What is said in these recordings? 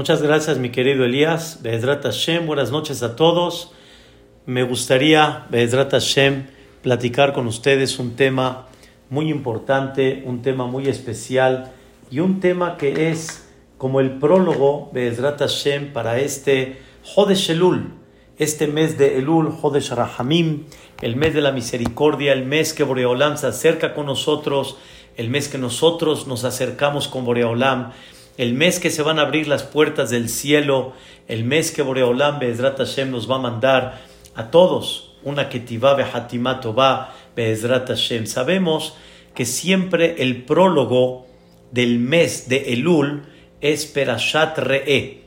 Muchas gracias, mi querido Elías. Be'ezrat Hashem, buenas noches a todos. Me gustaría, Be'ezrat Hashem, platicar con ustedes un tema muy importante, un tema muy especial y un tema que es como el prólogo, Be'ezrat Hashem, para este Jodesh Elul, este mes de Elul, Jodesh Rahamim, el mes de la misericordia, el mes que Boreolam se acerca con nosotros, el mes que nosotros nos acercamos con Boreolam el mes que se van a abrir las puertas del cielo, el mes que Boreolam Be'ezrat Hashem nos va a mandar a todos una ketivá behatimá tová Be'ezrat Hashem. Sabemos que siempre el prólogo del mes de Elul es Perashat Re'e,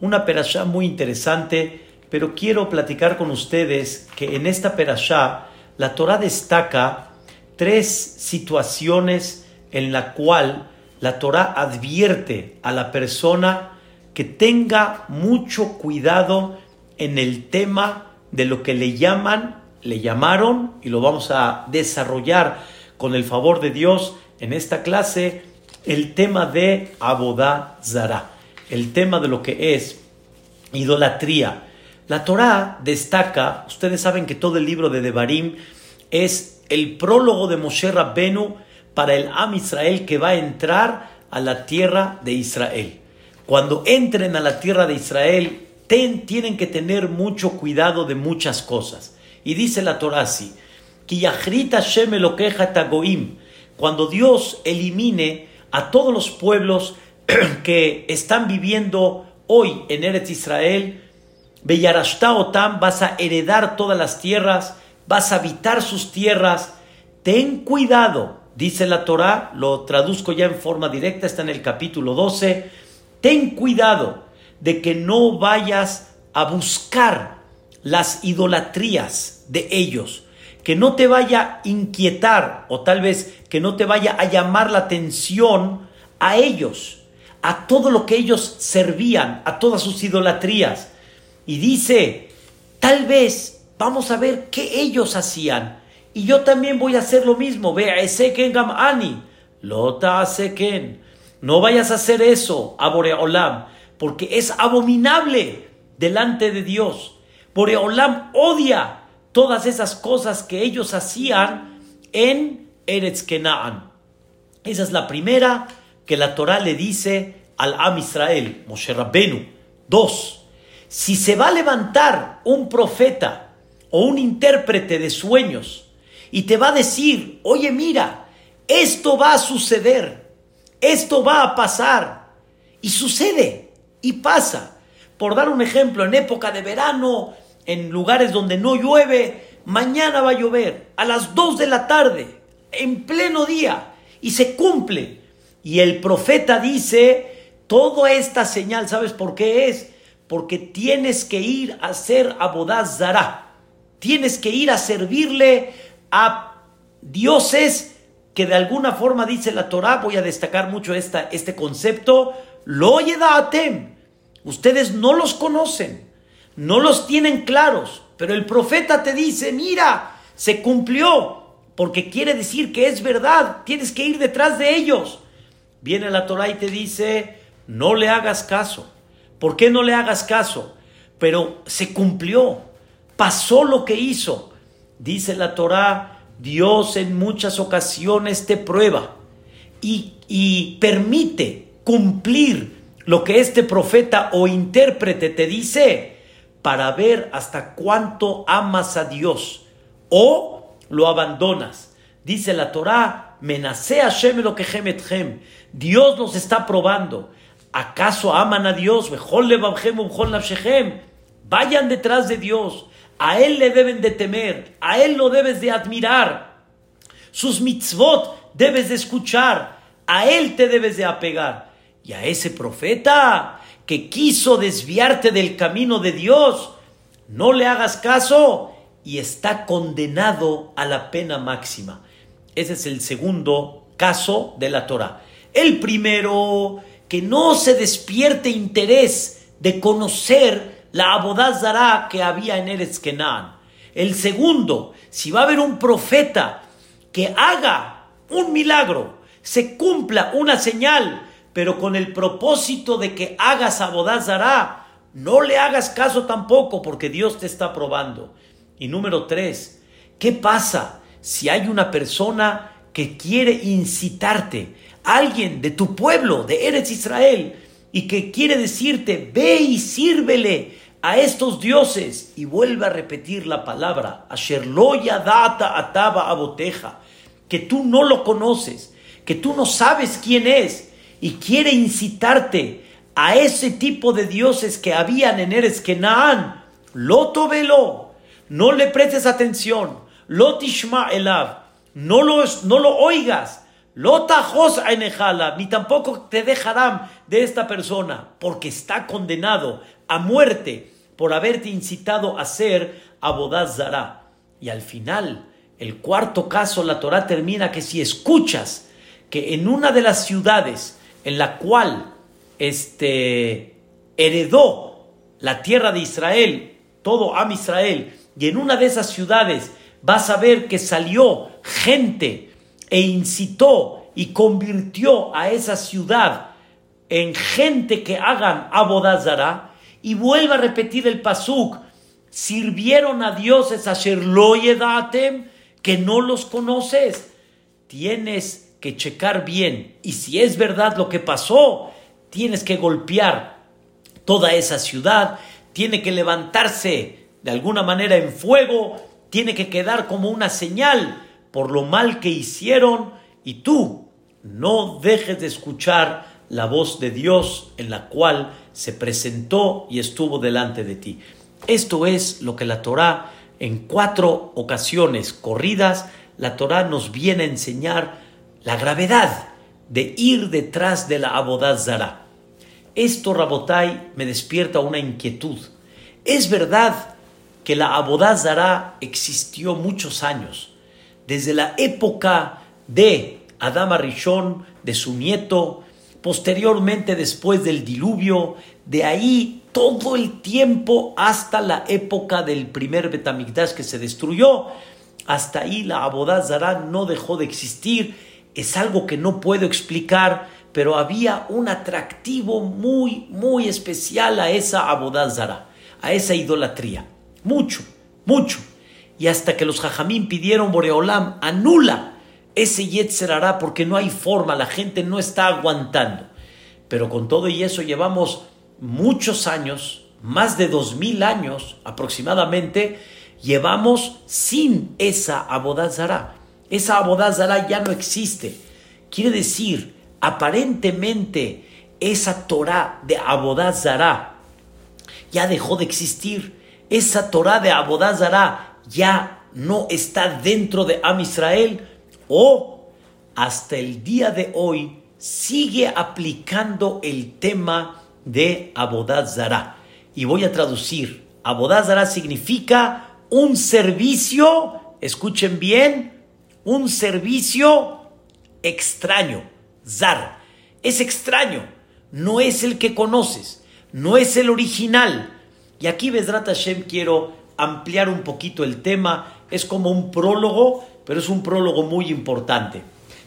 una perashá muy interesante, pero quiero platicar con ustedes que en esta perashá la Torah destaca tres situaciones en la cual la Torah advierte a la persona que tenga mucho cuidado en el tema de lo que le llaman, le llamaron, y lo vamos a desarrollar con el favor de Dios en esta clase, el tema de Abodá Zara, el tema de lo que es idolatría. La Torah destaca, ustedes saben que todo el libro de Devarim es el prólogo de Moshe Rabbenu para el Am Israel que va a entrar a la tierra de Israel. Cuando entren a la tierra de Israel, tienen que tener mucho cuidado de muchas cosas. Y dice la Torah así, cuando Dios elimine a todos los pueblos que están viviendo hoy en Eretz Israel, Beyarashta vas a heredar todas las tierras, vas a habitar sus tierras, ten cuidado Dice la Torah, lo traduzco ya en forma directa, está en el capítulo 12, ten cuidado de que no vayas a buscar las idolatrías de ellos, que no te vaya a inquietar o tal vez que no te vaya a llamar la atención a ellos, a todo lo que ellos servían, a todas sus idolatrías. Y dice, tal vez vamos a ver qué ellos hacían y yo también voy a hacer lo mismo. Ve, gam ani. Lota seken. No vayas a hacer eso a Boreolam, porque es abominable delante de Dios. Boreolam odia todas esas cosas que ellos hacían en Eretz Kenaan. Esa es la primera que la Torah le dice al Am Israel, Moshe Rabbenu. Dos, si se va a levantar un profeta o un intérprete de sueños y te va a decir, oye mira, esto va a suceder, esto va a pasar. Y sucede y pasa. Por dar un ejemplo, en época de verano, en lugares donde no llueve, mañana va a llover a las 2 de la tarde, en pleno día, y se cumple. Y el profeta dice, toda esta señal, ¿sabes por qué es? Porque tienes que ir a hacer abodaz Tienes que ir a servirle a dioses que de alguna forma dice la Torah, voy a destacar mucho esta, este concepto, lo atem. Ustedes no los conocen, no los tienen claros, pero el profeta te dice, mira, se cumplió, porque quiere decir que es verdad, tienes que ir detrás de ellos. Viene la Torah y te dice, no le hagas caso. ¿Por qué no le hagas caso? Pero se cumplió, pasó lo que hizo. Dice la Torá, Dios en muchas ocasiones te prueba y, permite cumplir lo que este profeta o intérprete te dice para ver hasta cuánto amas a Dios o lo abandonas. Dice la Torá, menase Hashem lo que Dios nos está probando. ¿Acaso aman a Dios? Vayan detrás de Dios. A Él le deben de temer, a Él lo debes de admirar. Sus mitzvot debes de escuchar, a Él te debes de apegar. Y a ese profeta que quiso desviarte del camino de Dios, no le hagas caso y está condenado a la pena máxima. Ese es el segundo caso de la Torah. El primero, que no se despierte interés de conocer la abodazara que había en Eretz Kenan. El segundo, si va a haber un profeta que haga un milagro, se cumpla una señal, pero con el propósito de que hagas abodazará, no le hagas caso tampoco porque Dios te está probando. Y número tres, ¿qué pasa si hay una persona que quiere incitarte, alguien de tu pueblo, de Eretz Israel, y que quiere decirte, ve y sírvele a estos dioses? Y vuelve a repetir la palabra, Asherloya data ataba aboteja, que tú no lo conoces, que tú no sabes quién es, y quiere incitarte a ese tipo de dioses que habían en Eres Kenaan, Loto velo, no le prestes atención, Lotishma elav, no lo, no lo oigas, Lotajos enejala, ni tampoco te dejarán de esta persona, porque está condenado a muerte por haberte incitado a ser Abodaz Y al final, el cuarto caso, la Torah termina que si escuchas que en una de las ciudades en la cual este, heredó la tierra de Israel, todo Am Israel, y en una de esas ciudades vas a ver que salió gente e incitó y convirtió a esa ciudad en gente que hagan abodazara y vuelva a repetir el pasuk sirvieron a dioses asher lo que no los conoces. Tienes que checar bien y si es verdad lo que pasó tienes que golpear toda esa ciudad, tiene que levantarse de alguna manera en fuego, tiene que quedar como una señal por lo mal que hicieron y tú no dejes de escuchar la voz de Dios en la cual se presentó y estuvo delante de ti. Esto es lo que la Torá en cuatro ocasiones corridas, la Torá nos viene a enseñar la gravedad de ir detrás de la abodazara. Esto, Rabotai, me despierta una inquietud. Es verdad que la abodazara existió muchos años, desde la época de Adama Rishon, de su nieto, posteriormente después del diluvio, de ahí todo el tiempo hasta la época del primer Betamigdash que se destruyó, hasta ahí la abodazara no dejó de existir es algo que no puedo explicar, pero había un atractivo muy, muy especial a esa abodazara, a esa idolatría. Mucho, mucho. Y hasta que los jajamín pidieron Boreolam, anula ese Yetzerará porque no hay forma, la gente no está aguantando. Pero con todo y eso llevamos muchos años, más de dos mil años aproximadamente, llevamos sin esa abodazara. Esa abodazara ya no existe. Quiere decir, aparentemente, esa Torah de abodazara ya dejó de existir. Esa Torah de abodazara ya no está dentro de Am Israel o hasta el día de hoy sigue aplicando el tema de abodazara. Y voy a traducir. Abodazara significa un servicio, escuchen bien, un servicio extraño, zar. Es extraño, no es el que conoces, no es el original. Y aquí, Besrat Hashem, quiero ampliar un poquito el tema. Es como un prólogo, pero es un prólogo muy importante.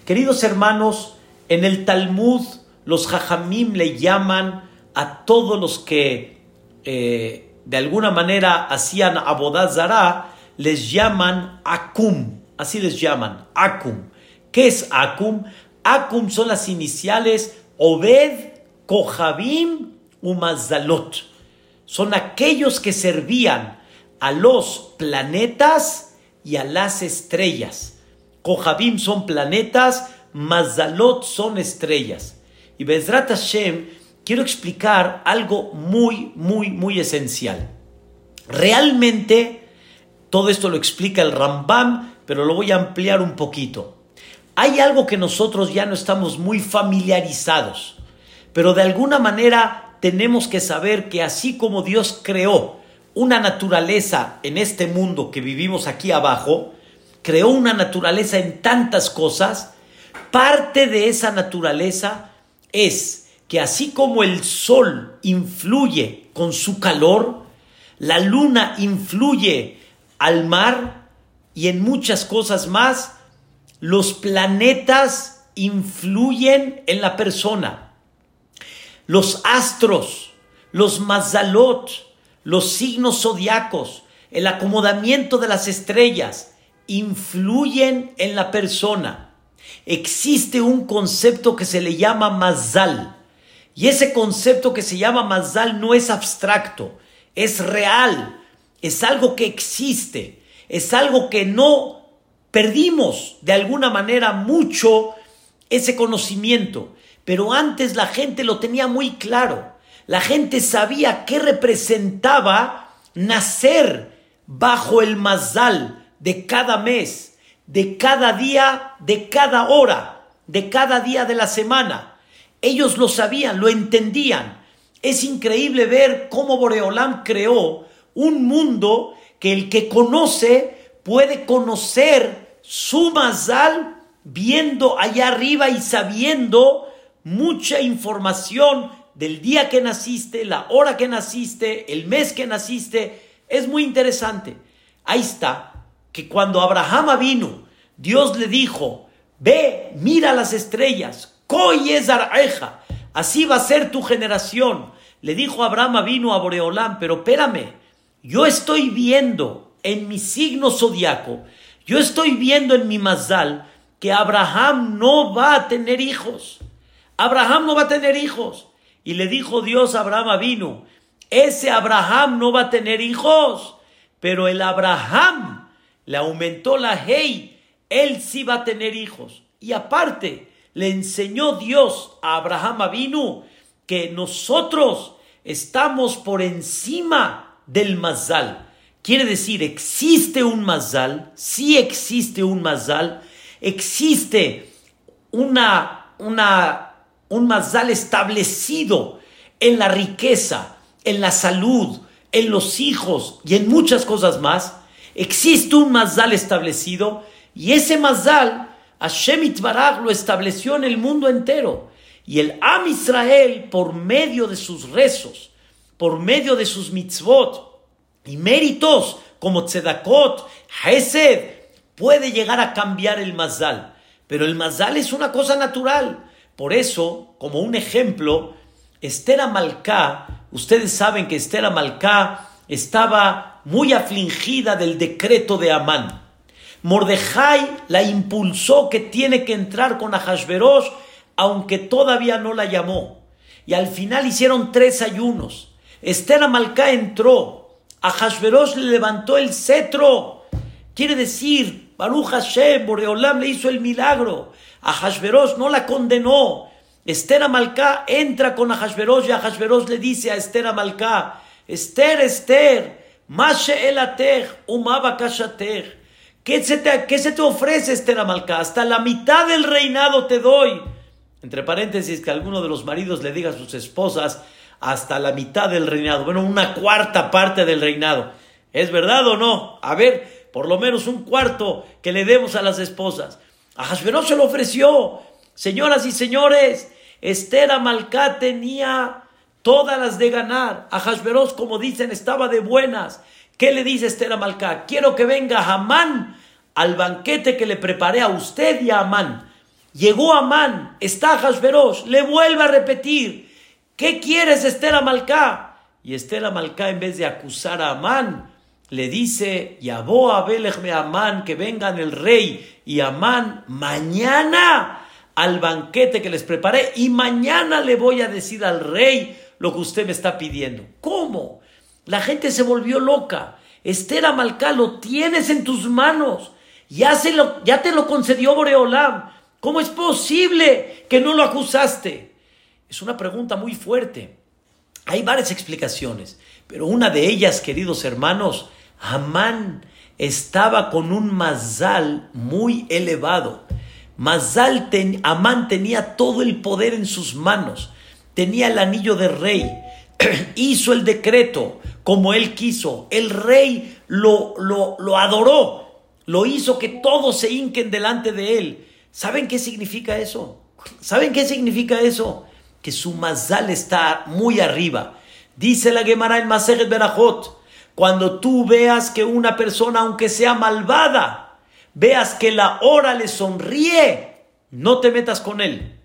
Queridos hermanos, en el Talmud los jajamim le llaman a todos los que eh, de alguna manera hacían abodazara, les llaman akum así les llaman, Akum. ¿Qué es Akum? Akum son las iniciales Obed, Kohabim, Umazalot. Son aquellos que servían a los planetas y a las estrellas. Kohabim son planetas, Mazalot son estrellas. Y Bezrat Hashem, quiero explicar algo muy, muy, muy esencial. Realmente, todo esto lo explica el Rambam pero lo voy a ampliar un poquito. Hay algo que nosotros ya no estamos muy familiarizados, pero de alguna manera tenemos que saber que así como Dios creó una naturaleza en este mundo que vivimos aquí abajo, creó una naturaleza en tantas cosas, parte de esa naturaleza es que así como el sol influye con su calor, la luna influye al mar, y en muchas cosas más, los planetas influyen en la persona. los astros, los mazalot, los signos zodiacos, el acomodamiento de las estrellas, influyen en la persona. Existe un concepto que se le llama mazal. Y ese concepto que se llama mazal no es abstracto, es real, es algo que existe, es algo que no perdimos de alguna manera mucho ese conocimiento. Pero antes la gente lo tenía muy claro. La gente sabía qué representaba nacer bajo el mazal de cada mes, de cada día, de cada hora, de cada día de la semana. Ellos lo sabían, lo entendían. Es increíble ver cómo Boreolam creó un mundo que el que conoce puede conocer su mazal viendo allá arriba y sabiendo mucha información del día que naciste, la hora que naciste, el mes que naciste. Es muy interesante. Ahí está, que cuando Abraham vino, Dios le dijo, ve, mira las estrellas, así va a ser tu generación. Le dijo Abraham vino a Boreolán, pero espérame, yo estoy viendo en mi signo zodiaco, yo estoy viendo en mi mazal que Abraham no va a tener hijos. Abraham no va a tener hijos. Y le dijo Dios a Abraham vino, ese Abraham no va a tener hijos, pero el Abraham le aumentó la hey, él sí va a tener hijos. Y aparte, le enseñó Dios a Abraham vino que nosotros estamos por encima del mazal. Quiere decir, existe un mazal, sí existe un mazal, existe una, una un mazal establecido en la riqueza, en la salud, en los hijos y en muchas cosas más. Existe un mazal establecido y ese mazal Hashem Itbaraj lo estableció en el mundo entero. Y el Am Israel, por medio de sus rezos, por medio de sus mitzvot y méritos como tzedakot, hesed, puede llegar a cambiar el mazal. Pero el mazal es una cosa natural. Por eso, como un ejemplo, Esther Amalcá, ustedes saben que Esther Amalcá estaba muy afligida del decreto de Amán. Mordejai la impulsó que tiene que entrar con Ahasverosh, aunque todavía no la llamó. Y al final hicieron tres ayunos. Esther Amalcá entró. Ahasverosh le levantó el cetro. Quiere decir, Baruch Hashem, Boreolam le hizo el milagro. Ahasverosh no la condenó. Esther Amalcá entra con Ahasverosh y Ahasverosh le dice a Esther Amalcá, Esther, Esther, Mashe elatech, umaba ¿Qué se, te, ¿Qué se te ofrece, Esther Amalcá? Hasta la mitad del reinado te doy. Entre paréntesis, que alguno de los maridos le diga a sus esposas, hasta la mitad del reinado. Bueno, una cuarta parte del reinado. ¿Es verdad o no? A ver, por lo menos un cuarto que le demos a las esposas. A Hashverosh se lo ofreció. Señoras y señores, Esther Amalcá tenía todas las de ganar. A Hashverosh, como dicen, estaba de buenas. ¿Qué le dice Esther Amalcá? Quiero que venga Amán al banquete que le preparé a usted y a Amán. Llegó Amán, está Hashverosh, le vuelve a repetir. ¿Qué quieres, Esther Amalcá? Y Esther Amalcá, en vez de acusar a Amán, le dice, Yabó a me Amán, que vengan el rey y Amán mañana al banquete que les preparé y mañana le voy a decir al rey lo que usted me está pidiendo. ¿Cómo? La gente se volvió loca. Esther Amalcá, lo tienes en tus manos. Ya, se lo, ya te lo concedió Boreolam. ¿Cómo es posible que no lo acusaste? Es una pregunta muy fuerte. Hay varias explicaciones, pero una de ellas, queridos hermanos, Amán estaba con un mazal muy elevado. Mazal Amán tenía todo el poder en sus manos, tenía el anillo de rey, hizo el decreto como él quiso, el rey lo, lo, lo adoró, lo hizo que todos se hinquen delante de él. ¿Saben qué significa eso? ¿Saben qué significa eso? Que su mazal está muy arriba. Dice la Gemara en Maseret Berajot, cuando tú veas que una persona, aunque sea malvada, veas que la hora le sonríe, no te metas con él.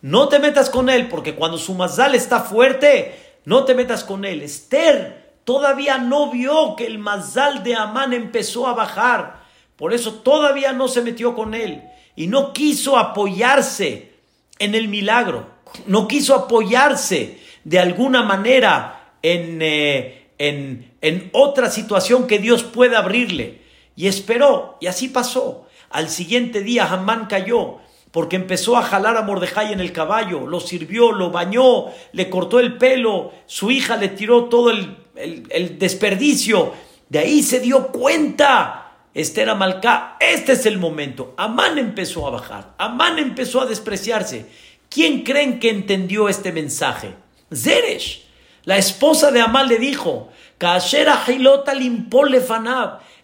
no te metas con él, porque cuando su mazal está fuerte, no te metas con él. Esther todavía no vio que el mazal de Amán empezó a bajar, por eso todavía no se metió con él y no quiso apoyarse en el milagro, no quiso apoyarse de alguna manera en, eh, en, en otra situación que Dios pueda abrirle. Y esperó, y así pasó. Al siguiente día Hamán cayó, porque empezó a jalar a Mordejai en el caballo, lo sirvió, lo bañó, le cortó el pelo, su hija le tiró todo el, el, desperdicio. De ahí se dio cuenta. Esther Amalcá, este es el momento. Amán empezó a bajar, Amán empezó a despreciarse. ¿Quién creen que entendió este mensaje? Zeresh, la esposa de Amán le dijo,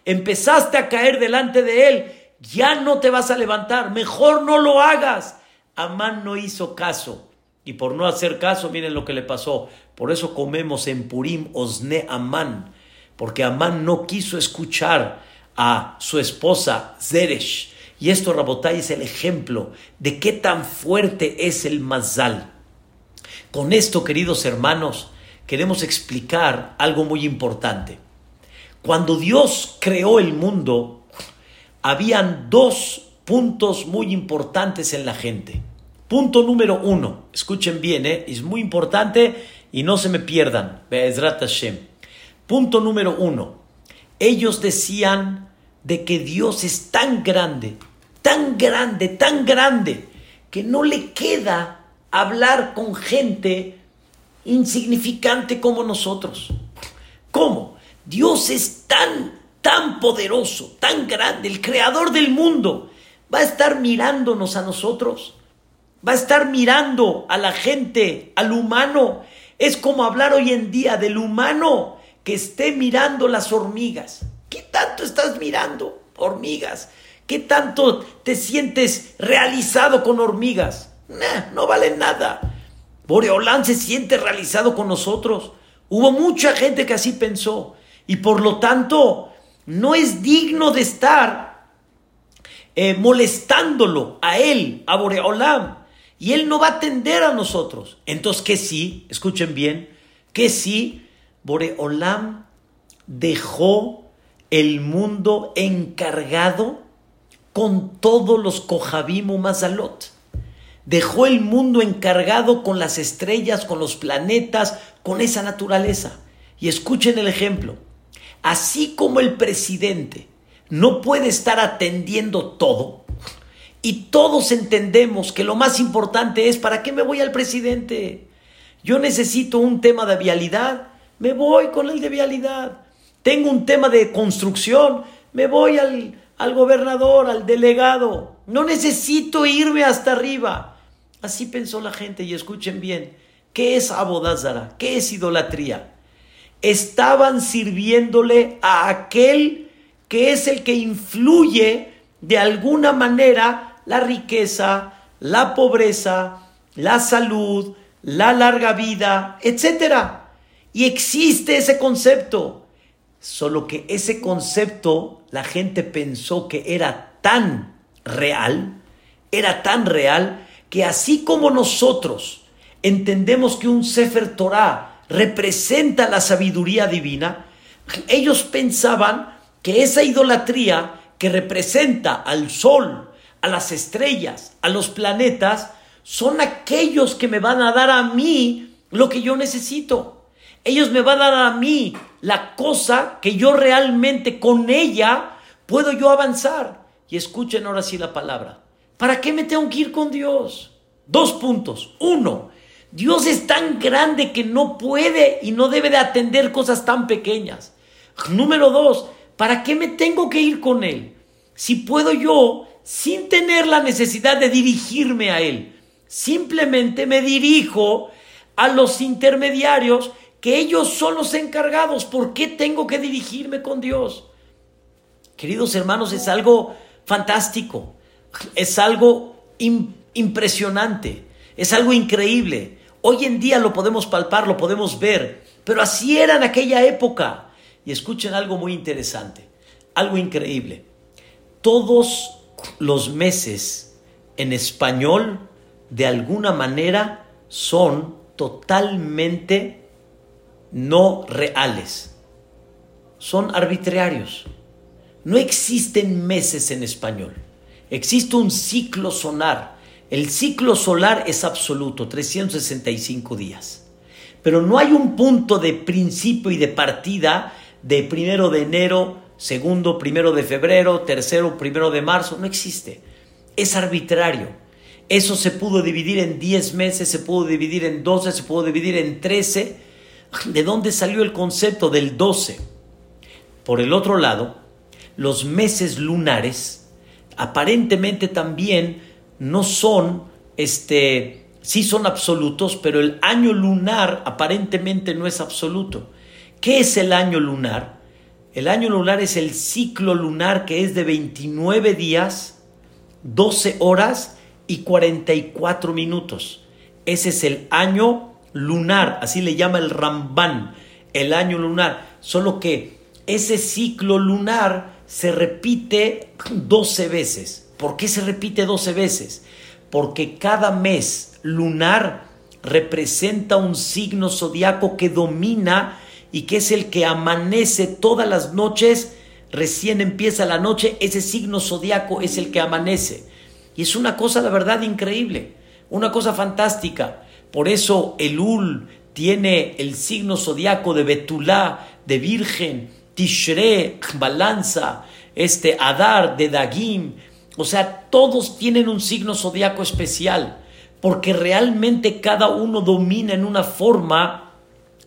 empezaste a caer delante de él, ya no te vas a levantar, mejor no lo hagas. Amán no hizo caso. Y por no hacer caso, miren lo que le pasó. Por eso comemos en Purim Osne Amán. Porque Amán no quiso escuchar a su esposa Zeresh. Y esto, Rabotai, es el ejemplo de qué tan fuerte es el Mazal. Con esto, queridos hermanos, queremos explicar algo muy importante. Cuando Dios creó el mundo, habían dos puntos muy importantes en la gente. Punto número uno, escuchen bien, ¿eh? es muy importante y no se me pierdan. Punto número uno, ellos decían de que Dios es tan grande, tan grande, tan grande, que no le queda hablar con gente insignificante como nosotros. ¿Cómo? Dios es tan tan poderoso, tan grande, el creador del mundo, va a estar mirándonos a nosotros, va a estar mirando a la gente, al humano. Es como hablar hoy en día del humano que esté mirando las hormigas. ¿Qué tanto estás mirando hormigas? ¿Qué tanto te sientes realizado con hormigas? no vale nada. Boreolán se siente realizado con nosotros. Hubo mucha gente que así pensó. Y por lo tanto, no es digno de estar eh, molestándolo a él, a Boreolam. Y él no va a atender a nosotros. Entonces, ¿qué sí? Escuchen bien. Que sí? Boreolam dejó el mundo encargado con todos los Kohabim Mazalot. Dejó el mundo encargado con las estrellas, con los planetas, con esa naturaleza. Y escuchen el ejemplo. Así como el presidente no puede estar atendiendo todo, y todos entendemos que lo más importante es, ¿para qué me voy al presidente? Yo necesito un tema de vialidad, me voy con el de vialidad. Tengo un tema de construcción, me voy al, al gobernador, al delegado. No necesito irme hasta arriba. Así pensó la gente y escuchen bien, ¿qué es abodázara? ¿Qué es idolatría? estaban sirviéndole a aquel que es el que influye de alguna manera la riqueza, la pobreza, la salud, la larga vida, etc. Y existe ese concepto. Solo que ese concepto la gente pensó que era tan real, era tan real, que así como nosotros entendemos que un Sefer Torah representa la sabiduría divina, ellos pensaban que esa idolatría que representa al sol, a las estrellas, a los planetas, son aquellos que me van a dar a mí lo que yo necesito. Ellos me van a dar a mí la cosa que yo realmente con ella puedo yo avanzar. Y escuchen ahora sí la palabra. ¿Para qué me tengo que ir con Dios? Dos puntos. Uno, Dios es tan grande que no puede y no debe de atender cosas tan pequeñas. Número dos, ¿para qué me tengo que ir con Él? Si puedo yo, sin tener la necesidad de dirigirme a Él, simplemente me dirijo a los intermediarios que ellos son los encargados. ¿Por qué tengo que dirigirme con Dios? Queridos hermanos, es algo fantástico, es algo impresionante, es algo increíble. Hoy en día lo podemos palpar, lo podemos ver, pero así era en aquella época. Y escuchen algo muy interesante, algo increíble. Todos los meses en español de alguna manera son totalmente no reales. Son arbitrarios. No existen meses en español. Existe un ciclo solar. El ciclo solar es absoluto, 365 días. Pero no hay un punto de principio y de partida de primero de enero, segundo, primero de febrero, tercero, primero de marzo. No existe. Es arbitrario. Eso se pudo dividir en 10 meses, se pudo dividir en 12, se pudo dividir en 13. ¿De dónde salió el concepto del 12? Por el otro lado, los meses lunares aparentemente también no son, este, sí son absolutos, pero el año lunar aparentemente no es absoluto. ¿Qué es el año lunar? El año lunar es el ciclo lunar que es de 29 días, 12 horas y 44 minutos. Ese es el año lunar, así le llama el Ramban, el año lunar. Solo que ese ciclo lunar se repite 12 veces. ¿Por qué se repite 12 veces? Porque cada mes lunar representa un signo zodiaco que domina y que es el que amanece todas las noches, recién empieza la noche, ese signo zodiaco es el que amanece. Y es una cosa, la verdad, increíble, una cosa fantástica. Por eso el Ul tiene el signo zodiaco de Betulá, de Virgen, Tishre, balanza, este Adar, de Dagim. O sea, todos tienen un signo zodiaco especial, porque realmente cada uno domina en una forma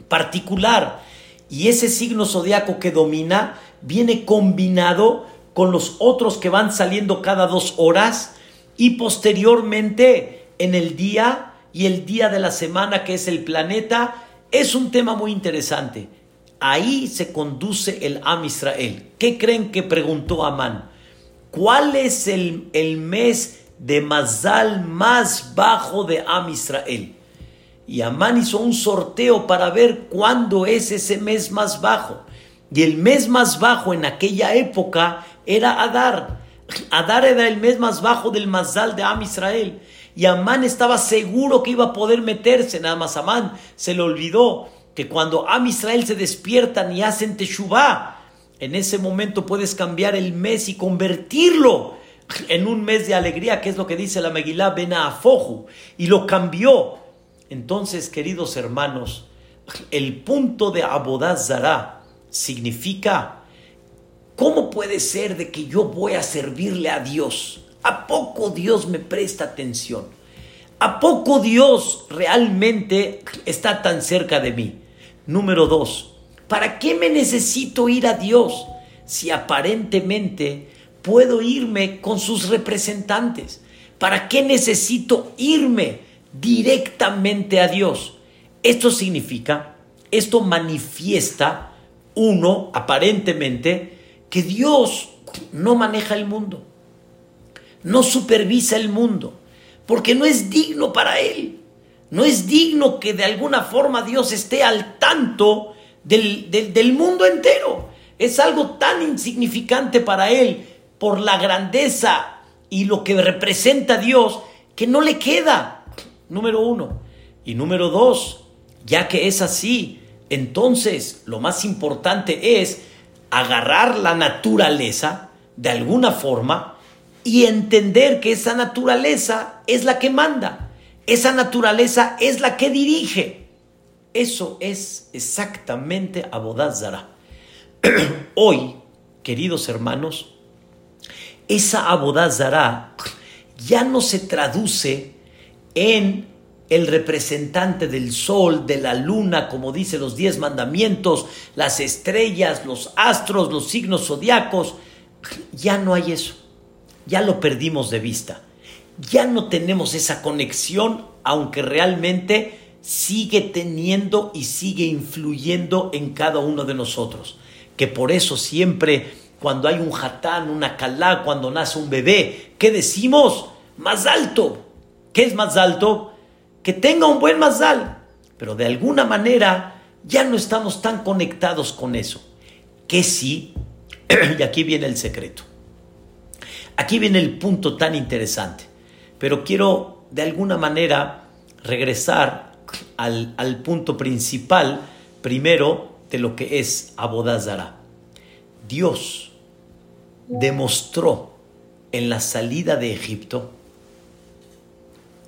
particular. Y ese signo zodiaco que domina viene combinado con los otros que van saliendo cada dos horas y posteriormente en el día y el día de la semana que es el planeta. Es un tema muy interesante. Ahí se conduce el Am Israel. ¿Qué creen que preguntó Amán? ¿Cuál es el, el mes de Mazal más bajo de Am Israel? Y Amán hizo un sorteo para ver cuándo es ese mes más bajo. Y el mes más bajo en aquella época era Adar. Adar era el mes más bajo del Mazal de Am Israel. Y Amán estaba seguro que iba a poder meterse. Nada más Amán se le olvidó que cuando Am Israel se despiertan y hacen Teshuvah, en ese momento puedes cambiar el mes y convertirlo en un mes de alegría, que es lo que dice la Megillah Bena Afoju, y lo cambió. Entonces, queridos hermanos, el punto de Abodazara significa, ¿cómo puede ser de que yo voy a servirle a Dios? ¿A poco Dios me presta atención? ¿A poco Dios realmente está tan cerca de mí? Número dos, ¿para qué me necesito ir a Dios si aparentemente puedo irme con sus representantes? ¿Para qué necesito irme directamente a Dios? Esto significa, esto manifiesta, uno, aparentemente, que Dios no maneja el mundo, no supervisa el mundo, porque no es digno para Él. No es digno que de alguna forma Dios esté al tanto del, mundo entero. Es algo tan insignificante para Él por la grandeza y lo que representa Dios que no le queda. Número uno. Y número dos, ya que es así, entonces lo más importante es agarrar la naturaleza de alguna forma y entender que esa naturaleza es la que manda. Esa naturaleza es la que dirige. Eso es exactamente Abodazara. Hoy, queridos hermanos, esa Abodazara ya no se traduce en el representante del sol, de la luna, como dice los diez mandamientos, las estrellas, los astros, los signos zodiacos. Ya no hay eso. Ya lo perdimos de vista ya no tenemos esa conexión, aunque realmente sigue teniendo y sigue influyendo en cada uno de nosotros. Que por eso siempre cuando hay un jatán, una calá, cuando nace un bebé, ¿qué decimos? Más alto. ¿Qué es más alto? Que tenga un buen mazal. Pero de alguna manera ya no estamos tan conectados con eso. Que sí, y aquí viene el secreto. Aquí viene el punto tan interesante. Pero quiero de alguna manera regresar al, al punto principal, primero, de lo que es Abodazara. Dios demostró en la salida de Egipto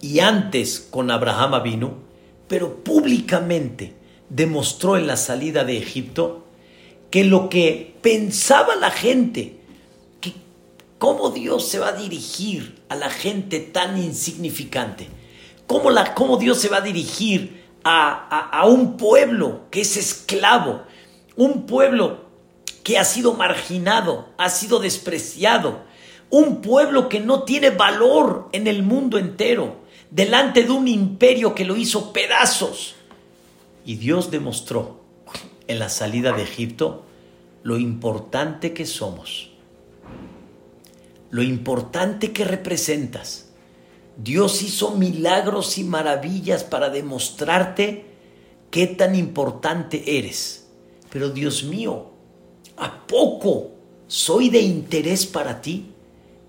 y antes con Abraham vino, pero públicamente demostró en la salida de Egipto que lo que pensaba la gente, cómo Dios se va a dirigir a la gente tan insignificante, cómo, la, cómo Dios se va a dirigir a, a un pueblo que es esclavo, un pueblo que ha sido marginado, ha sido despreciado, un pueblo que no tiene valor en el mundo entero, delante de un imperio que lo hizo pedazos. Y Dios demostró en la salida de Egipto lo importante que somos, lo importante que representas. Dios hizo milagros y maravillas para demostrarte qué tan importante eres. Pero Dios mío, ¿a poco soy de interés para ti?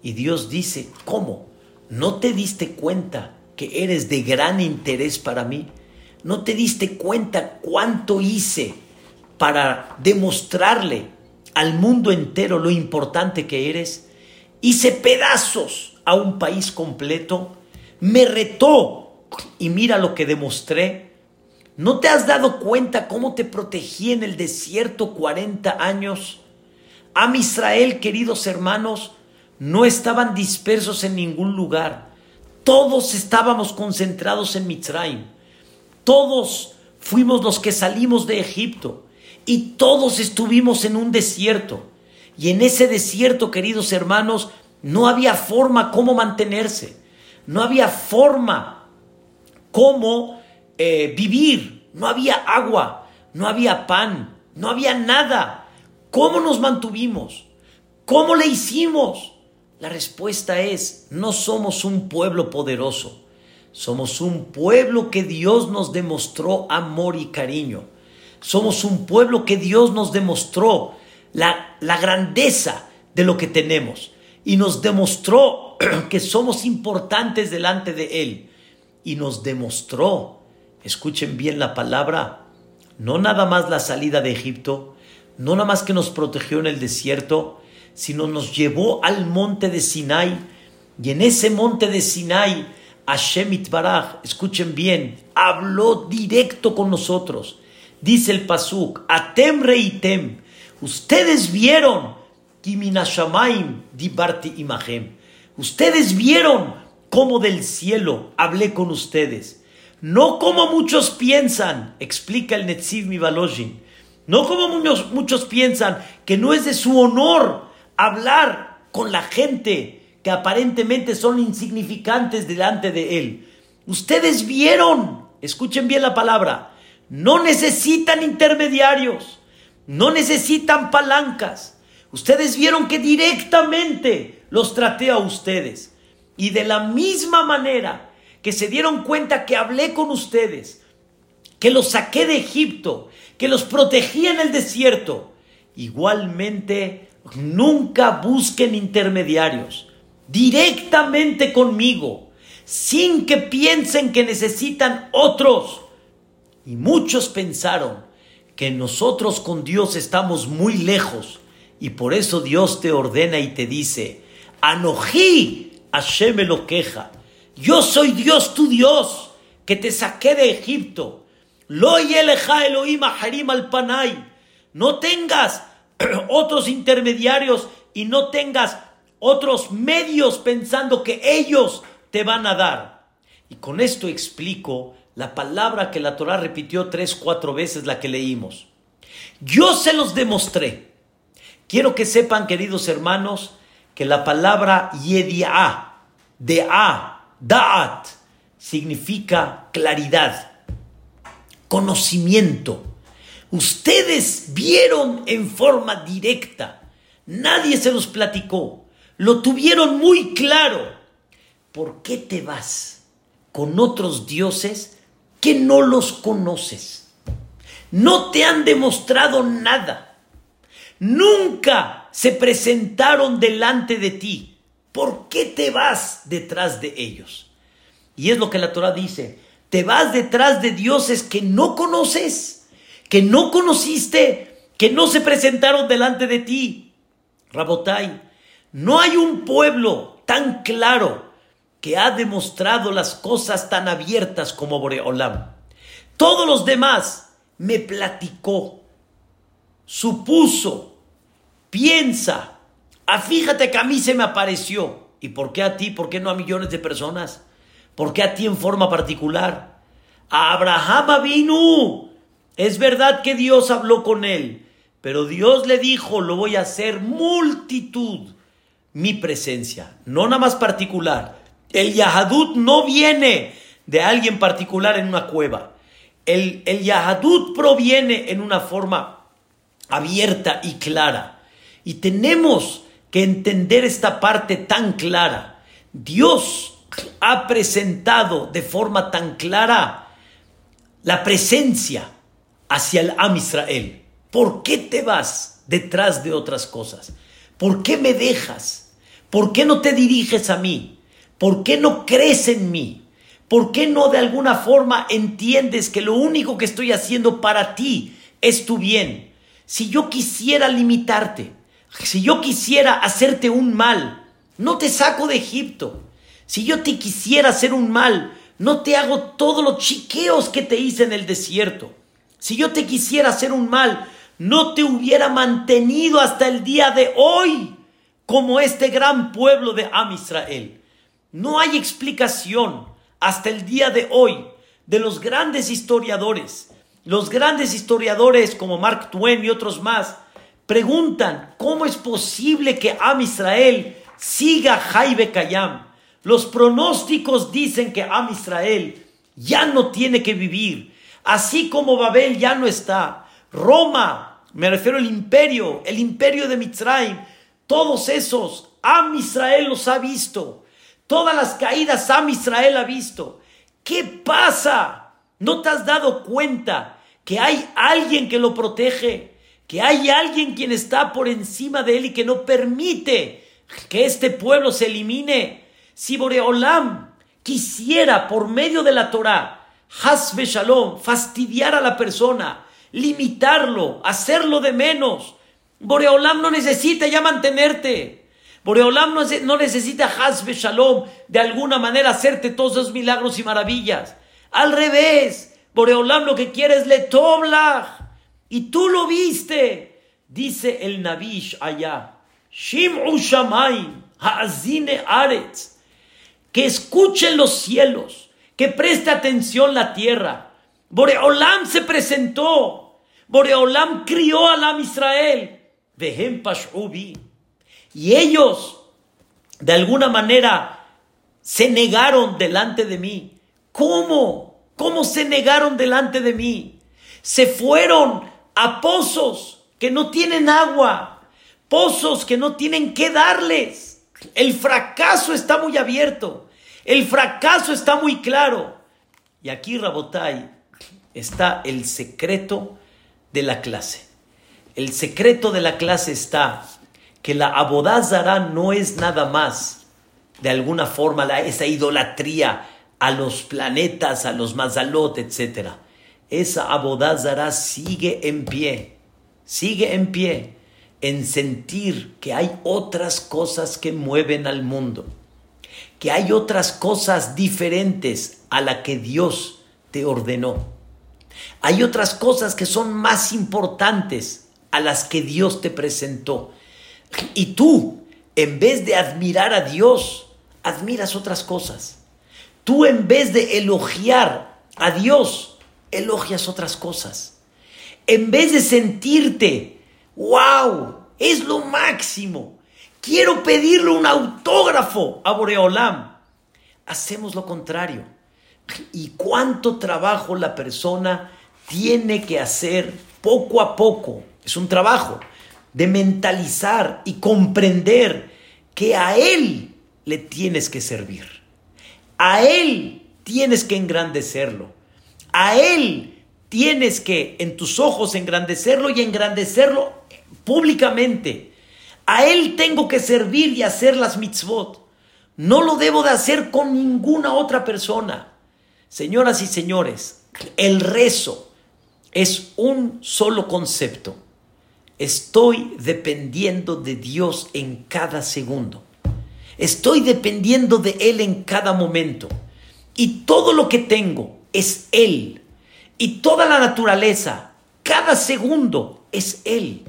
Y Dios dice, ¿cómo? ¿No te diste cuenta que eres de gran interés para mí? ¿No te diste cuenta cuánto hice para demostrarle al mundo entero lo importante que eres? Hice pedazos a un país completo, me retó y mira lo que demostré. ¿No te has dado cuenta cómo te protegí en el desierto 40 años? Am Israel, queridos hermanos, no estaban dispersos en ningún lugar. Todos estábamos concentrados en Mitzrayim. Todos fuimos los que salimos de Egipto. Y todos estuvimos en un desierto. Y en ese desierto, queridos hermanos, no había forma cómo mantenerse. No había forma cómo eh, vivir. No había agua. No había pan. No había nada. ¿Cómo nos mantuvimos? ¿Cómo le hicimos? La respuesta es, no somos un pueblo poderoso, somos un pueblo que Dios nos demostró amor y cariño. Somos un pueblo que Dios nos demostró la, la grandeza de lo que tenemos y nos demostró que somos importantes delante de Él. Y nos demostró, escuchen bien la palabra, no nada más la salida de Egipto, no nada más que nos protegió en el desierto, sino nos llevó al monte de Sinai. Y en ese monte de Sinai, Hashem Itbaraj, escuchen bien, habló directo con nosotros. Dice el Pasuk, Atem reitem, ustedes vieron, dibarti imahem. Ustedes vieron cómo del cielo hablé con ustedes. No como muchos piensan, explica el Netziv Mivalojin. No como muchos, muchos piensan que no es de su honor hablar con la gente que aparentemente son insignificantes delante de Él. Ustedes vieron, escuchen bien la palabra, no necesitan intermediarios, no necesitan palancas. Ustedes vieron que directamente los traté a ustedes. Y de la misma manera que se dieron cuenta que hablé con ustedes, que los saqué de Egipto, que los protegí en el desierto, igualmente Nunca busquen intermediarios. Directamente conmigo. Sin que piensen que necesitan otros. Y muchos pensaron que nosotros con Dios estamos muy lejos. Y por eso Dios te ordena y te dice, Anojí, Hashem lo queja. Yo soy Dios tu Dios, que te saqué de Egipto. Lo Elohim al panay. No tengas otros intermediarios y no tengas otros medios pensando que ellos te van a dar. Y con esto explico la palabra que la Torah repitió tres, cuatro veces la que leímos. Yo se los demostré. Quiero que sepan, queridos hermanos, que la palabra yedi'a, de'a, da'at, significa claridad, conocimiento Ustedes vieron en forma directa. Nadie se los platicó. Lo tuvieron muy claro. ¿Por qué te vas con otros dioses que no los conoces? No te han demostrado nada. Nunca se presentaron delante de ti. ¿Por qué te vas detrás de ellos? Y es lo que la Torah dice. Te vas detrás de dioses que no conoces, que no conociste, que no se presentaron delante de ti. Rabotai, no hay un pueblo tan claro que ha demostrado las cosas tan abiertas como Boreolam. Todos los demás me platicó, supuso, piensa, ah, que a mí se me apareció. ¿Y por qué a ti? ¿Por qué no a millones de personas? ¿Por qué a ti en forma particular? A Abraham vino. Es verdad que Dios habló con él, pero Dios le dijo, lo voy a hacer multitud, mi presencia, no nada más particular. El Yahadut no viene de alguien particular en una cueva. El, el Yahadut proviene en una forma abierta y clara. Y tenemos que entender esta parte tan clara. Dios ha presentado de forma tan clara la presencia hacia el Am Israel. ¿Por qué te vas detrás de otras cosas? ¿Por qué me dejas? ¿Por qué no te diriges a mí? ¿Por qué no crees en mí? ¿Por qué no de alguna forma entiendes que lo único que estoy haciendo para ti es tu bien? Si yo quisiera limitarte, si yo quisiera hacerte un mal, no te saco de Egipto. Si yo te quisiera hacer un mal, no te hago todos los chiqueos que te hice en el desierto. Si yo te quisiera hacer un mal, no te hubiera mantenido hasta el día de hoy como este gran pueblo de Am Israel. No hay explicación hasta el día de hoy de los grandes historiadores. Los grandes historiadores como Mark Twain y otros más preguntan cómo es posible que Am Israel siga Jaibe Kayam. Los pronósticos dicen que Am Israel ya no tiene que vivir, así como Babel ya no está. Roma, me refiero al imperio, el imperio de Mitzrayim, todos esos, Am Israel los ha visto. Todas las caídas Am Israel ha visto. ¿Qué pasa? ¿No te has dado cuenta que hay alguien que lo protege? que hay alguien quien está por encima de él y que no permite que este pueblo se elimine. Si Boreolam quisiera por medio de la Torah, Hasbe Shalom, fastidiar a la persona, limitarlo, hacerlo de menos, Boreolam no necesita ya mantenerte. Boreolam no, necesita Hasbe Shalom de alguna manera hacerte todos esos milagros y maravillas. Al revés, Boreolam lo que quiere es Letoblah y tú lo viste, dice el Nabish allá. Shim'u Shamaim, Ha'azine Aretz. Que escuchen los cielos, que preste atención la tierra. Boreolam se presentó. Boreolam crió a la Israel. Vehem Pashubi. Y ellos, de alguna manera, se negaron delante de mí. ¿Cómo? ¿Cómo se negaron delante de mí? Se fueron a pozos que no tienen agua, pozos que no tienen que darles. El fracaso está muy abierto, el fracaso está muy claro. Y aquí, Rabotai, está el secreto de la clase. El secreto de la clase está que la abodazara no es nada más, de alguna forma, la, esa idolatría a los planetas, a los mazalot, etcétera esa abodazara sigue en pie, sigue en pie en sentir que hay otras cosas que mueven al mundo, que hay otras cosas diferentes a la que Dios te ordenó. Hay otras cosas que son más importantes a las que Dios te presentó. Y tú, en vez de admirar a Dios, admiras otras cosas. Tú en vez de elogiar a Dios, elogias otras cosas. En vez de sentirte, wow, es lo máximo, quiero pedirle un autógrafo a Boreolam, hacemos lo contrario. ¿Y cuánto trabajo la persona tiene que hacer poco a poco? Es un trabajo de mentalizar y comprender que a Él le tienes que servir. A Él tienes que engrandecerlo. A Él tienes que en tus ojos engrandecerlo y engrandecerlo públicamente. A Él tengo que servir y hacer las mitzvot. No lo debo de hacer con ninguna otra persona. Señoras y señores, el rezo es un solo concepto. Estoy dependiendo de Dios en cada segundo. Estoy dependiendo de Él en cada momento. Y todo lo que tengo es Él. Y toda la naturaleza, cada segundo es Él.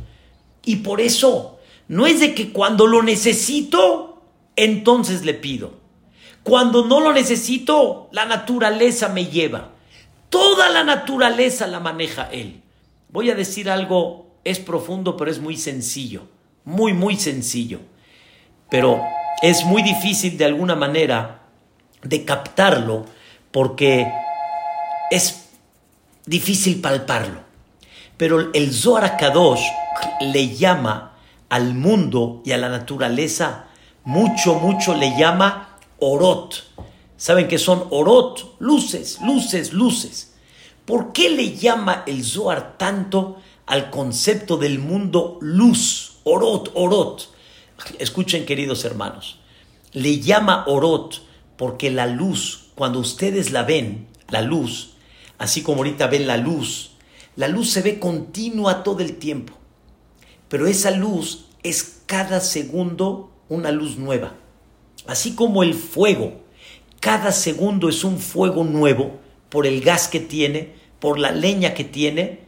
Y por eso no es de que cuando lo necesito, entonces le pido. Cuando no lo necesito, la naturaleza me lleva. Toda la naturaleza la maneja Él. Voy a decir algo, es profundo, pero es muy sencillo. Muy, muy sencillo. Pero es muy difícil de alguna manera de captarlo porque es difícil palparlo. Pero el Zohar Kadosh le llama al mundo y a la naturaleza mucho, mucho le llama orot. ¿Saben qué son orot? Luces, luces, luces. ¿Por qué le llama el Zohar tanto al concepto del mundo luz? Orot, orot. Escuchen, queridos hermanos. Le llama orot porque la luz, cuando ustedes la ven, la luz, así como ahorita ven la luz, la luz se ve continua todo el tiempo. Pero esa luz es cada segundo una luz nueva. Así como el fuego, cada segundo es un fuego nuevo por el gas que tiene, por la leña que tiene,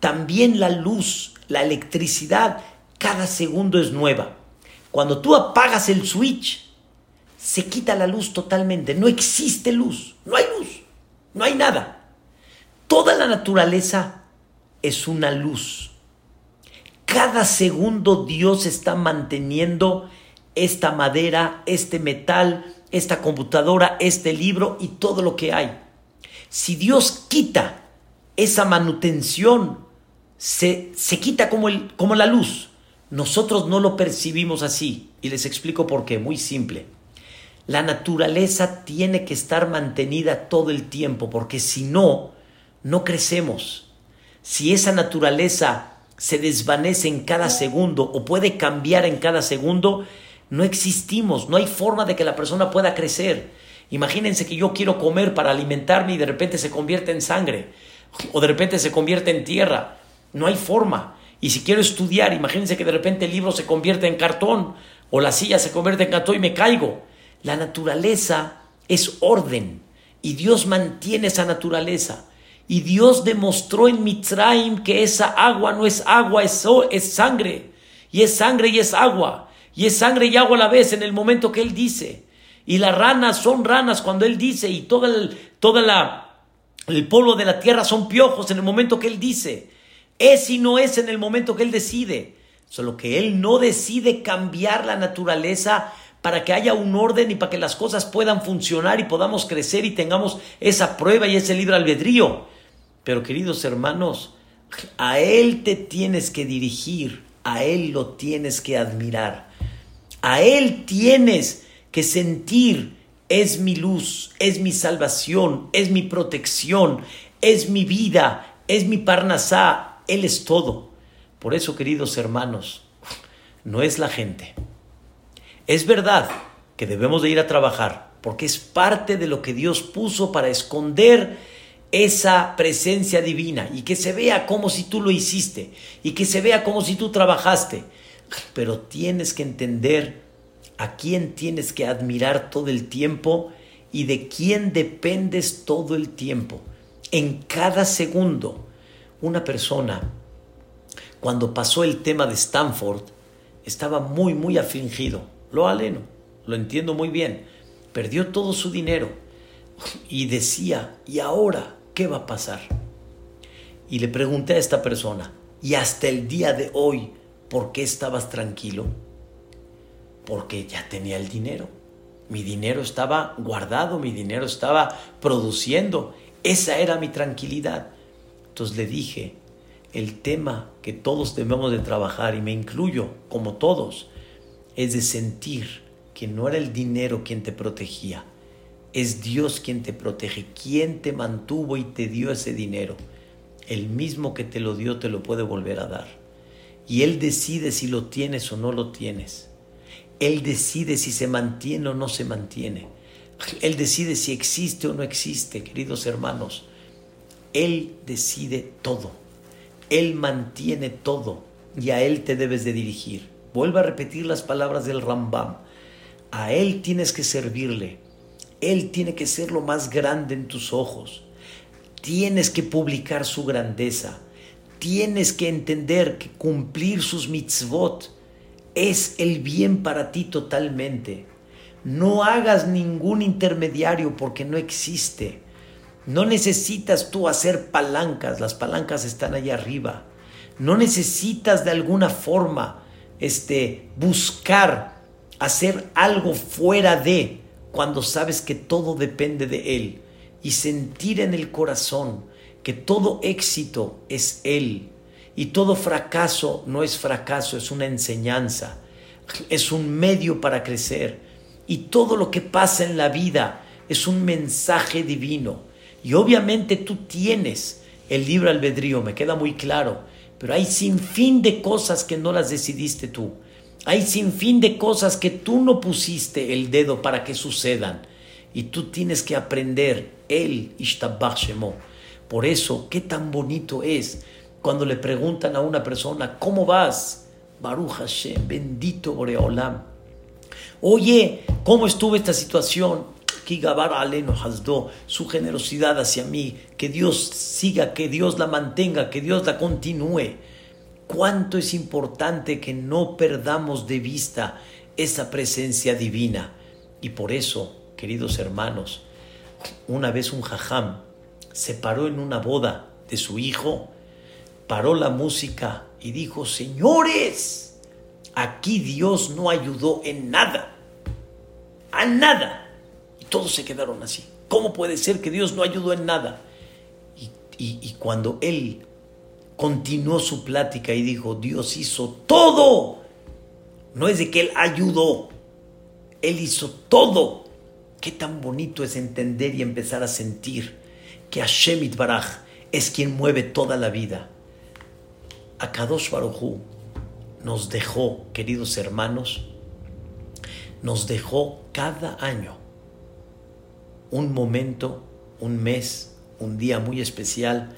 también la luz, la electricidad, cada segundo es nueva. Cuando tú apagas el switch, se quita la luz totalmente, no existe luz, no hay luz, no hay nada. Toda la naturaleza es una luz. Cada segundo Dios está manteniendo esta madera, este metal, esta computadora, este libro y todo lo que hay. Si Dios quita esa manutención, se, se quita como, el, como la luz. Nosotros no lo percibimos así. Y les explico por qué. Muy simple. La naturaleza tiene que estar mantenida todo el tiempo, porque si no, no crecemos. Si esa naturaleza se desvanece en cada segundo o puede cambiar en cada segundo, no existimos, no hay forma de que la persona pueda crecer. Imagínense que yo quiero comer para alimentarme y de repente se convierte en sangre o de repente se convierte en tierra. No hay forma. Y si quiero estudiar, imagínense que de repente el libro se convierte en cartón o la silla se convierte en cartón y me caigo. La naturaleza es orden y Dios mantiene esa naturaleza. Y Dios demostró en Mitzrayim que esa agua no es agua, es, es sangre. Y es sangre y es agua. Y es sangre y agua a la vez en el momento que Él dice. Y las ranas son ranas cuando Él dice. Y todo toda la, el polvo de la tierra son piojos en el momento que Él dice. Es y no es en el momento que Él decide. Solo que Él no decide cambiar la naturaleza para que haya un orden y para que las cosas puedan funcionar y podamos crecer y tengamos esa prueba y ese libre albedrío. Pero queridos hermanos, a Él te tienes que dirigir, a Él lo tienes que admirar. A Él tienes que sentir, es mi luz, es mi salvación, es mi protección, es mi vida, es mi parnasá, Él es todo. Por eso, queridos hermanos, no es la gente. Es verdad que debemos de ir a trabajar, porque es parte de lo que Dios puso para esconder esa presencia divina y que se vea como si tú lo hiciste y que se vea como si tú trabajaste pero tienes que entender a quién tienes que admirar todo el tiempo y de quién dependes todo el tiempo. En cada segundo, una persona, cuando pasó el tema de Stanford, estaba muy, muy afligido. Lo aleno, lo entiendo muy bien. Perdió todo su dinero y decía, ¿y ahora qué va a pasar? Y le pregunté a esta persona, y hasta el día de hoy, ¿Por qué estabas tranquilo? Porque ya tenía el dinero. Mi dinero estaba guardado, mi dinero estaba produciendo. Esa era mi tranquilidad. Entonces le dije, el tema que todos debemos de trabajar, y me incluyo como todos, es de sentir que no era el dinero quien te protegía, es Dios quien te protege, quien te mantuvo y te dio ese dinero. El mismo que te lo dio te lo puede volver a dar y Él decide si lo tienes o no lo tienes. Él decide si se mantiene o no se mantiene. Él decide si existe o no existe, queridos hermanos. Él decide todo. Él mantiene todo y a Él te debes de dirigir. Vuelvo a repetir las palabras del Rambam. A Él tienes que servirle. Él tiene que ser lo más grande en tus ojos. Tienes que publicar su grandeza. Tienes que entender que cumplir sus mitzvot es el bien para ti totalmente. No hagas ningún intermediario porque no existe. No necesitas tú hacer palancas, las palancas están allá arriba. No necesitas de alguna forma este, buscar hacer algo fuera de cuando sabes que todo depende de Él y sentir en el corazón que todo éxito es Él y todo fracaso no es fracaso, es una enseñanza, es un medio para crecer y todo lo que pasa en la vida es un mensaje divino. Y obviamente tú tienes el libre albedrío, me queda muy claro, pero hay sin fin de cosas que no las decidiste tú. Hay sin fin de cosas que tú no pusiste el dedo para que sucedan. Y tú tienes que aprender el Ishtabach Shemo. Por eso, qué tan bonito es cuando le preguntan a una persona, ¿cómo vas? Baruch Hashem, bendito Boreolam. Oye, ¿cómo estuvo esta situación? Kigabar Aleno Hasdo, su generosidad hacia mí, que Dios siga, que Dios la mantenga, que Dios la continúe. Cuánto es importante que no perdamos de vista esa presencia divina. Y por eso, queridos hermanos, una vez un jajam se paró en una boda de su hijo, paró la música y dijo, señores, aquí Dios no ayudó en nada, a nada. Todos se quedaron así. ¿Cómo puede ser que Dios no ayudó en nada? Y, cuando él continuó su plática y dijo, Dios hizo todo, no es de que él ayudó, él hizo todo. Qué tan bonito es entender y empezar a sentir que Hashem Baraj es quien mueve toda la vida. Akadosh Baruchu nos dejó, queridos hermanos, nos dejó cada año un momento, un mes, un día muy especial,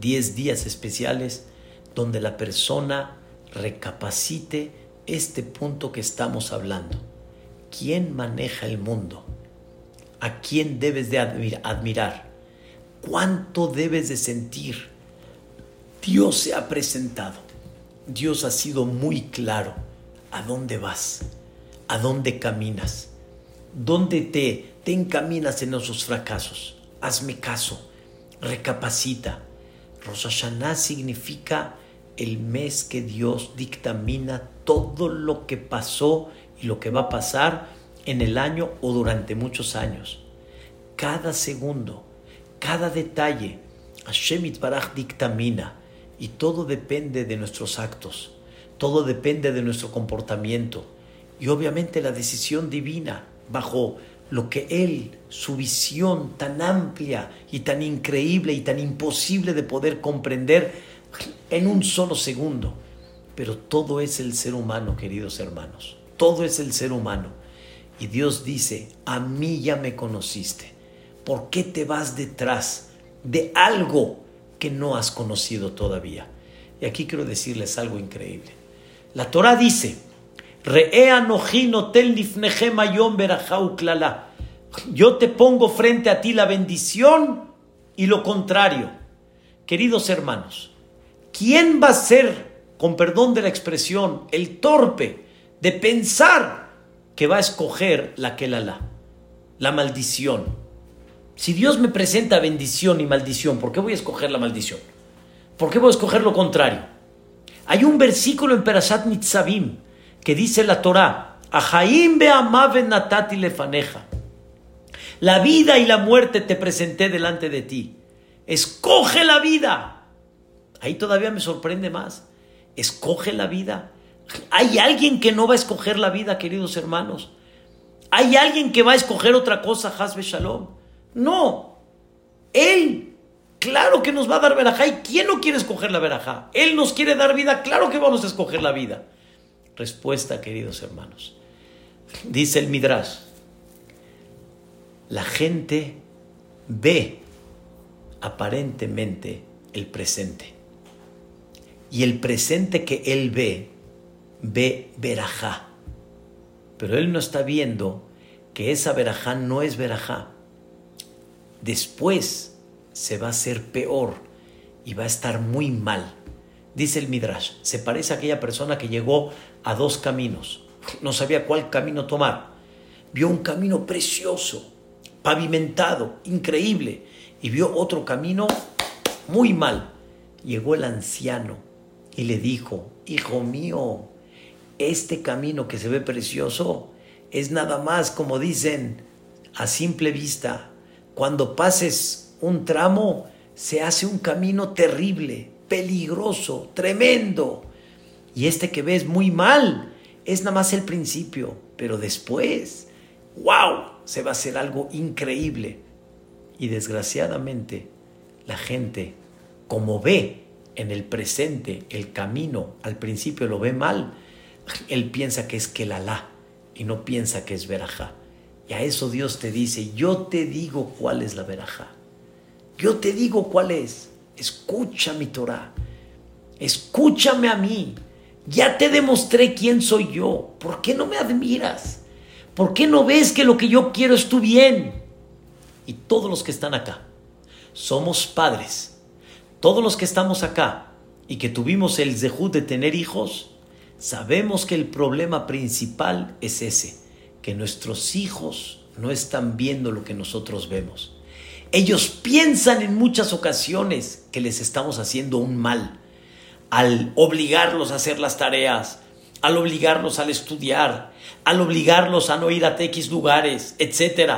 diez días especiales, donde la persona recapacite este punto que estamos hablando. ¿Quién maneja el mundo? ¿A quién debes de admirar? ¿Cuánto debes de sentir? Dios se ha presentado. Dios ha sido muy claro. ¿A dónde vas? ¿A dónde caminas? ¿Dónde te, encaminas en esos fracasos? Hazme caso recapacita. Rosh significa el mes que Dios dictamina todo lo que pasó y lo que va a pasar en el año o durante muchos años. Cada segundo, cada detalle, Hashem Baraj dictamina y todo depende de nuestros actos, todo depende de nuestro comportamiento y obviamente la decisión divina bajo lo que Él, su visión tan amplia y tan increíble y tan imposible de poder comprender en un solo segundo. Pero todo es el ser humano, queridos hermanos. Todo es el ser humano. Y Dios dice, a mí ya me conociste. ¿Por qué te vas detrás de algo que no has conocido todavía? Y aquí quiero decirles algo increíble. La Torah dice, yo te pongo frente a ti la bendición y lo contrario. Queridos hermanos, ¿quién va a ser, con perdón de la expresión, el torpe de pensar que va a escoger la que la la maldición? Si Dios me presenta bendición y maldición, ¿por qué voy a escoger la maldición? ¿Por qué voy a escoger lo contrario? Hay un versículo en Perashat Nitzavim que dice la Torah, Ahaim natati lefaneja. La vida y la muerte te presenté delante de ti. Escoge la vida. Ahí todavía me sorprende más. Escoge la vida. ¿Hay alguien que no va a escoger la vida, queridos hermanos? ¿Hay alguien que va a escoger otra cosa, Hasbe Shalom? No. Él, claro que nos va a dar verajá. ¿Y quién no quiere escoger la verajá? Él nos quiere dar vida, claro que vamos a escoger la vida. Respuesta, queridos hermanos. Dice el Midrash, la gente ve aparentemente el presente. Y el presente que él ve, ve verajá. Pero él no está viendo que esa verajá no es verajá. Después se va a hacer peor y va a estar muy mal. Dice el Midrash, se parece a aquella persona que llegó a dos caminos. No sabía cuál camino tomar. Vio un camino precioso, pavimentado, increíble, y vio otro camino muy mal. Llegó el anciano y le dijo, hijo mío, este camino que se ve precioso es nada más, como dicen, a simple vista. Cuando pases un tramo, se hace un camino terrible, peligroso, tremendo. Y este que ves muy mal es nada más el principio, pero después, wow, se va a hacer algo increíble. Y desgraciadamente, la gente, como ve en el presente el camino, al principio lo ve mal, él piensa que es Kelalá y no piensa que es Verajá. Y a eso Dios te dice, yo te digo cuál es la Verajá. Yo te digo cuál es. Escucha mi Torah. Escúchame a mí. Ya te demostré quién soy yo. ¿Por qué no me admiras? ¿Por qué no ves que lo que yo quiero es tu bien? Y todos los que están acá, somos padres. Todos los que estamos acá y que tuvimos el zehut de tener hijos, sabemos que el problema principal es ese, que nuestros hijos no están viendo lo que nosotros vemos. Ellos piensan en muchas ocasiones que les estamos haciendo un mal al obligarlos a hacer las tareas, al obligarlos al estudiar, al obligarlos a no ir a X lugares, etc.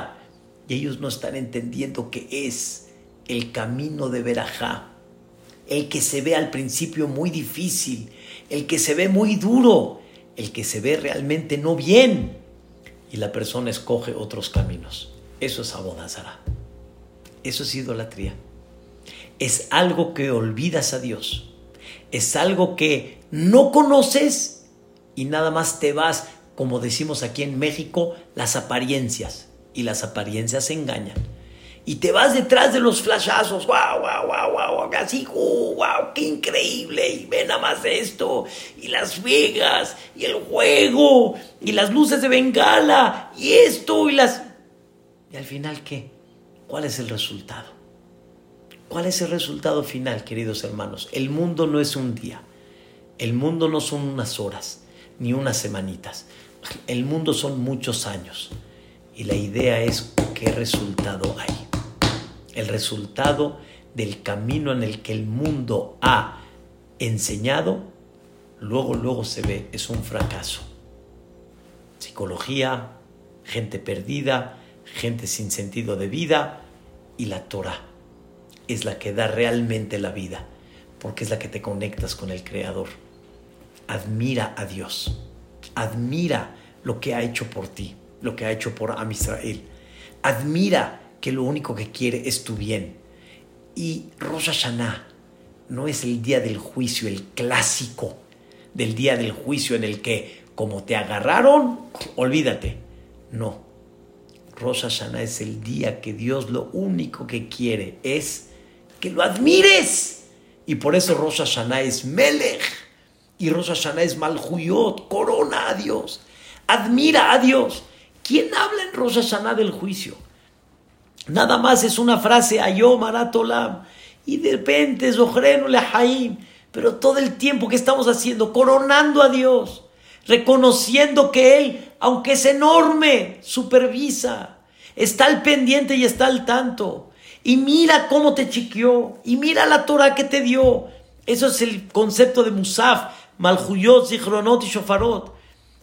Y ellos no están entendiendo que es el camino de Verajá, el que se ve al principio muy difícil, el que se ve muy duro, el que se ve realmente no bien. Y la persona escoge otros caminos. Eso es abodazara. Eso es idolatría. Es algo que olvidas a Dios es algo que no conoces y nada más te vas, como decimos aquí en México, las apariencias. Y las apariencias engañan. Y te vas detrás de los flashazos, wow, wow, wow, wow, así, wow, qué increíble, y ve nada más esto, y Las Vegas, y el juego, y las luces de bengala, y esto, y las... ¿Y al final qué? ¿Cuál es el resultado? ¿Cuál es el resultado final, queridos hermanos? El mundo no es un día, el mundo no son unas horas, ni unas semanitas, el mundo son muchos años. Y la idea es qué resultado hay. El resultado del camino en el que el mundo ha enseñado, luego, luego se ve, es un fracaso. Psicología, gente perdida, gente sin sentido de vida y la Torah es la que da realmente la vida, porque es la que te conectas con el Creador. Admira a Dios, admira lo que ha hecho por ti, lo que ha hecho por Am Israel. Admira que lo único que quiere es tu bien. Y Rosh Hashanah no es el día del juicio, el clásico del día del juicio en el que como te agarraron, olvídate. No. Rosh Hashanah es el día que Dios lo único que quiere es que lo admires. Y por eso Rosh Hashanah es Melech y Rosh Hashanah es Malhuyot, corona a Dios, admira a Dios. ¿Quién habla en Rosh Hashanah del juicio? Nada más es una frase, Ayom Aratolam, y de repente Zohrenu Lehaim, pero todo el tiempo que estamos haciendo, coronando a Dios, reconociendo que Él, aunque es enorme, supervisa, está al pendiente y está al tanto. Y mira cómo te chiqueó. Y mira la Torah que te dio. Eso es el concepto de Musaf, Malhuyot, Zichronot y Shofarot.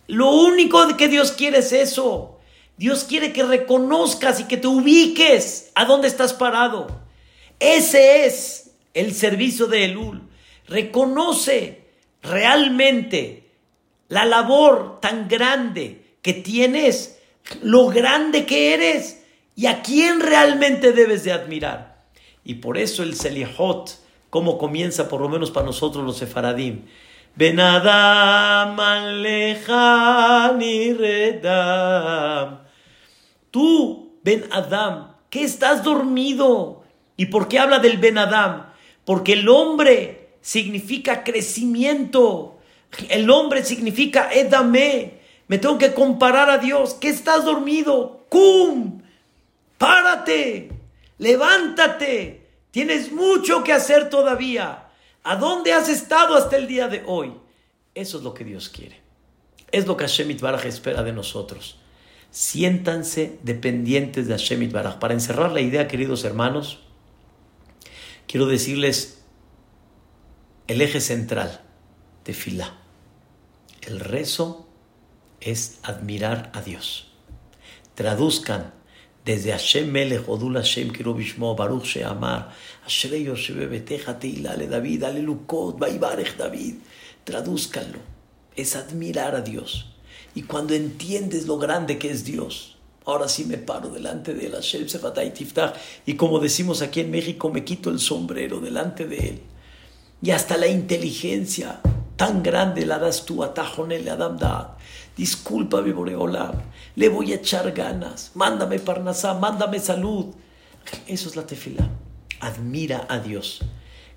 Lo único que Dios quiere es eso. Dios quiere que reconozcas y que te ubiques a dónde estás parado. Ese es el servicio de Elul. Reconoce realmente la labor tan grande que tienes, lo grande que eres y a quién realmente debes de admirar. Y por eso el Selihot, como comienza por lo menos para nosotros los sefaradim. Tú, Ben Adam, ¿qué estás dormido? ¿Y por qué habla del Ben Adam? Porque el hombre significa crecimiento. El hombre significa edame. Me tengo que comparar a Dios. ¿Qué estás dormido? ¡Cum! Párate. Levántate. Tienes mucho que hacer todavía. ¿A dónde has estado hasta el día de hoy? Eso es lo que Dios quiere. Es lo que Hashem Itbaraj espera de nosotros. Siéntanse dependientes de Hashem Itbaraj. Para encerrar la idea, queridos hermanos, quiero decirles el eje central de Fila. El rezo es admirar a Dios. Traduzcan desde Hashem Melech, Odul Hashem, Kirobishmo, Baruch Sheamar, Ashrei Yoshebe Beteja Teila, Ale David, Ale Lukot, Baibarech David. Tradúzcanlo. Es admirar a Dios. Y cuando entiendes lo grande que es Dios, ahora sí me paro delante de él, Hashem Sefatay Tiftach, y como decimos aquí en México, me quito el sombrero delante de él. Y hasta la inteligencia tan grande la das tú a Tajonel Adam Dad. Discúlpame, Boreolam, le voy a echar ganas. Mándame Parnasá, mándame salud. Eso es la tefila. Admira a Dios.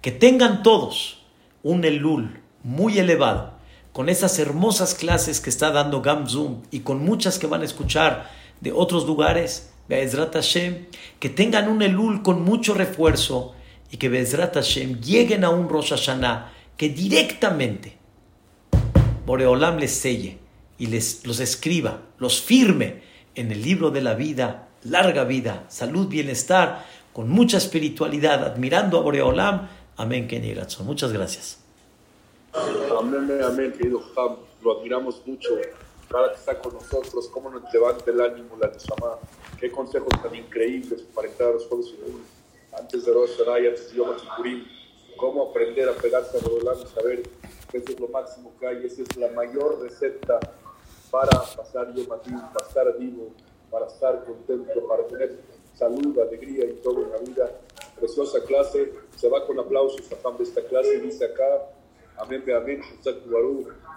Que tengan todos un elul muy elevado, con esas hermosas clases que está dando Gamzum y con muchas que van a escuchar de otros lugares, Be'ezrat Hashem, que tengan un elul con mucho refuerzo y que Be'ezrat lleguen a un Rosh Hashanah que directamente Boreolam les selle y les, los escriba, los firme en el libro de la vida, larga vida, salud, bienestar, con mucha espiritualidad, admirando a Boreolam. Amén, Kenny Muchas gracias. Amén, amén, querido Ham. Lo admiramos mucho. Cada que está con nosotros, cómo nos levanta el ánimo, la Neshama. Qué consejos tan increíbles para entrar a los Juegos Antes de Rosh antes de Yom Kippurim. Cómo aprender a pegarse a Boreolam y saber que eso es lo máximo que hay. Esa es la mayor receta para pasar yo para estar vivo, para estar contento, para tener salud, alegría y todo en la vida. Preciosa clase, se va con aplausos a de esta clase y dice acá, amén, amén,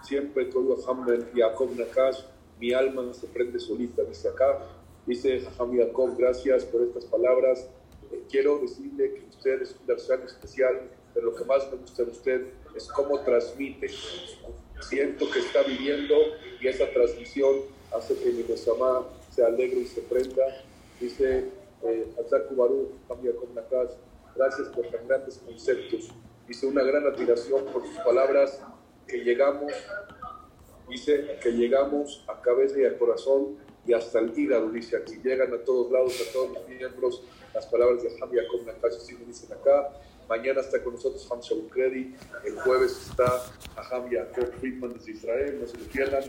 siempre todo Hamben Jacob Nakash, mi alma se prende solita, dice acá, dice Jajam Jacob, gracias por estas palabras. Eh, quiero decirle que usted es un persona especial, pero lo que más me gusta de usted es cómo transmite siento que está viviendo y esa transmisión hace que mi Nesamá se alegre y se prenda. Dice eh, Baru, gracias por tan grandes conceptos. Dice una gran admiración por sus palabras que llegamos, dice que llegamos a cabeza y al corazón y hasta el hígado, dice aquí, llegan a todos lados, a todos los miembros, las palabras de Hamia Nakash, así me dicen acá, Mañana está con nosotros Shabukredi. El jueves está Aham Yaakov Friedman desde Israel. No se lo pierdan.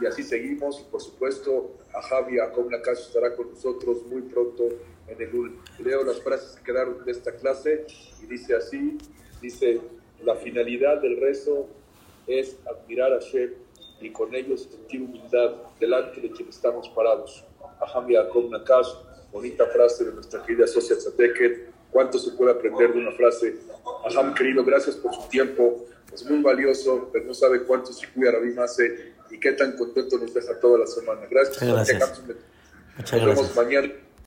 Y así seguimos. Y por supuesto, Aham Yaakov Nakash estará con nosotros muy pronto en el UL. Leo las frases que quedaron de esta clase y dice así: dice, la finalidad del rezo es admirar a Shem y con ellos sentir humildad delante de quien estamos parados. Aham Yaakov Nakash, bonita frase de nuestra querida Socia Tzateket cuánto se puede aprender de una frase. Ajam, querido, gracias por su tiempo. Es muy valioso, pero no sabe cuánto se cuida Rabí hace y qué tan contento nos deja toda la semana. Gracias. Muchas gracias. Nos vemos mañana.